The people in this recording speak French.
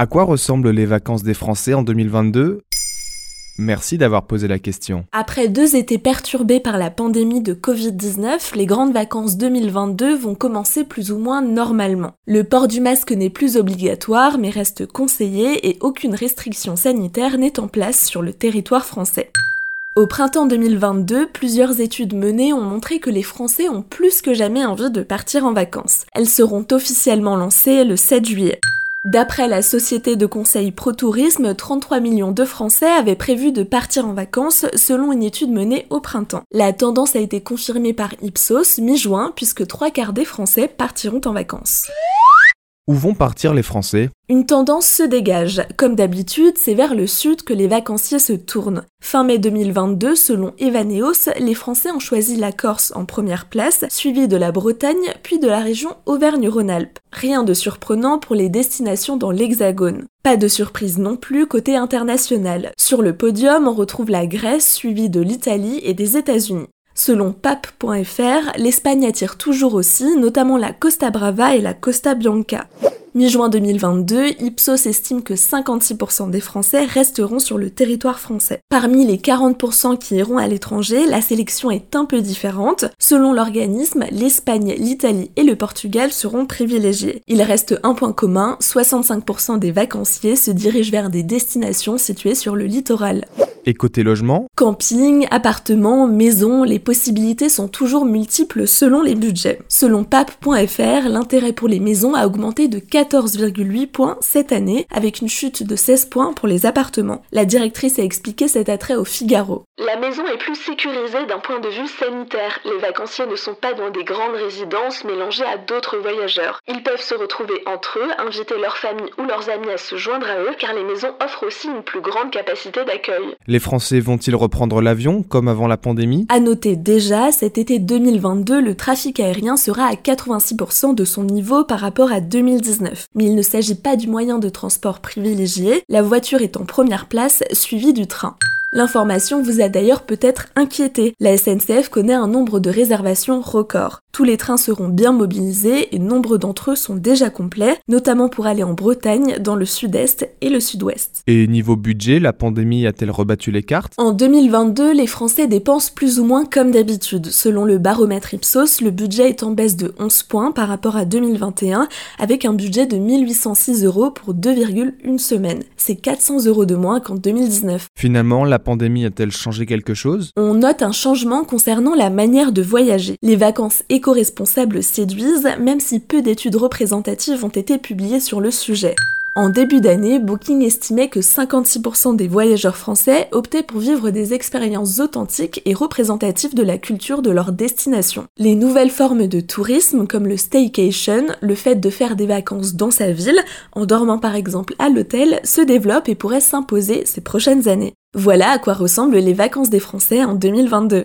À quoi ressemblent les vacances des Français en 2022 Merci d'avoir posé la question. Après deux étés perturbés par la pandémie de Covid-19, les grandes vacances 2022 vont commencer plus ou moins normalement. Le port du masque n'est plus obligatoire mais reste conseillé et aucune restriction sanitaire n'est en place sur le territoire français. Au printemps 2022, plusieurs études menées ont montré que les Français ont plus que jamais envie de partir en vacances. Elles seront officiellement lancées le 7 juillet. D'après la société de conseil ProTourisme, 33 millions de Français avaient prévu de partir en vacances selon une étude menée au printemps. La tendance a été confirmée par Ipsos mi-juin puisque trois quarts des Français partiront en vacances. Où vont partir les Français? Une tendance se dégage. Comme d'habitude, c'est vers le sud que les vacanciers se tournent. Fin mai 2022, selon Evaneos, les Français ont choisi la Corse en première place, suivie de la Bretagne, puis de la région Auvergne-Rhône-Alpes. Rien de surprenant pour les destinations dans l'Hexagone. Pas de surprise non plus côté international. Sur le podium, on retrouve la Grèce, suivie de l'Italie et des États-Unis. Selon pape.fr, l'Espagne attire toujours aussi, notamment la Costa Brava et la Costa Bianca. Mi-juin 2022, Ipsos estime que 56% des Français resteront sur le territoire français. Parmi les 40% qui iront à l'étranger, la sélection est un peu différente. Selon l'organisme, l'Espagne, l'Italie et le Portugal seront privilégiés. Il reste un point commun, 65% des vacanciers se dirigent vers des destinations situées sur le littoral. Et côté logement Camping, appartements, maisons, les possibilités sont toujours multiples selon les budgets. Selon pape.fr, l'intérêt pour les maisons a augmenté de 14,8 points cette année, avec une chute de 16 points pour les appartements. La directrice a expliqué cet attrait au Figaro. La maison est plus sécurisée d'un point de vue sanitaire. Les vacanciers ne sont pas dans des grandes résidences mélangées à d'autres voyageurs. Ils peuvent se retrouver entre eux, inviter leur famille ou leurs amis à se joindre à eux, car les maisons offrent aussi une plus grande capacité d'accueil. Les Français vont-ils reprendre l'avion comme avant la pandémie? À noter déjà, cet été 2022, le trafic aérien sera à 86% de son niveau par rapport à 2019. Mais il ne s'agit pas du moyen de transport privilégié, la voiture est en première place, suivie du train. L'information vous a d'ailleurs peut-être inquiété. La SNCF connaît un nombre de réservations record. Tous les trains seront bien mobilisés et nombre d'entre eux sont déjà complets, notamment pour aller en Bretagne, dans le sud-est et le sud-ouest. Et niveau budget, la pandémie a-t-elle rebattu les cartes? En 2022, les Français dépensent plus ou moins comme d'habitude. Selon le baromètre Ipsos, le budget est en baisse de 11 points par rapport à 2021, avec un budget de 1806 euros pour 2,1 semaines. C'est 400 euros de moins qu'en 2019. Finalement, la pandémie a-t-elle changé quelque chose On note un changement concernant la manière de voyager. Les vacances éco-responsables séduisent, même si peu d'études représentatives ont été publiées sur le sujet. En début d'année, Booking estimait que 56% des voyageurs français optaient pour vivre des expériences authentiques et représentatives de la culture de leur destination. Les nouvelles formes de tourisme, comme le staycation, le fait de faire des vacances dans sa ville, en dormant par exemple à l'hôtel, se développent et pourraient s'imposer ces prochaines années. Voilà à quoi ressemblent les vacances des Français en 2022.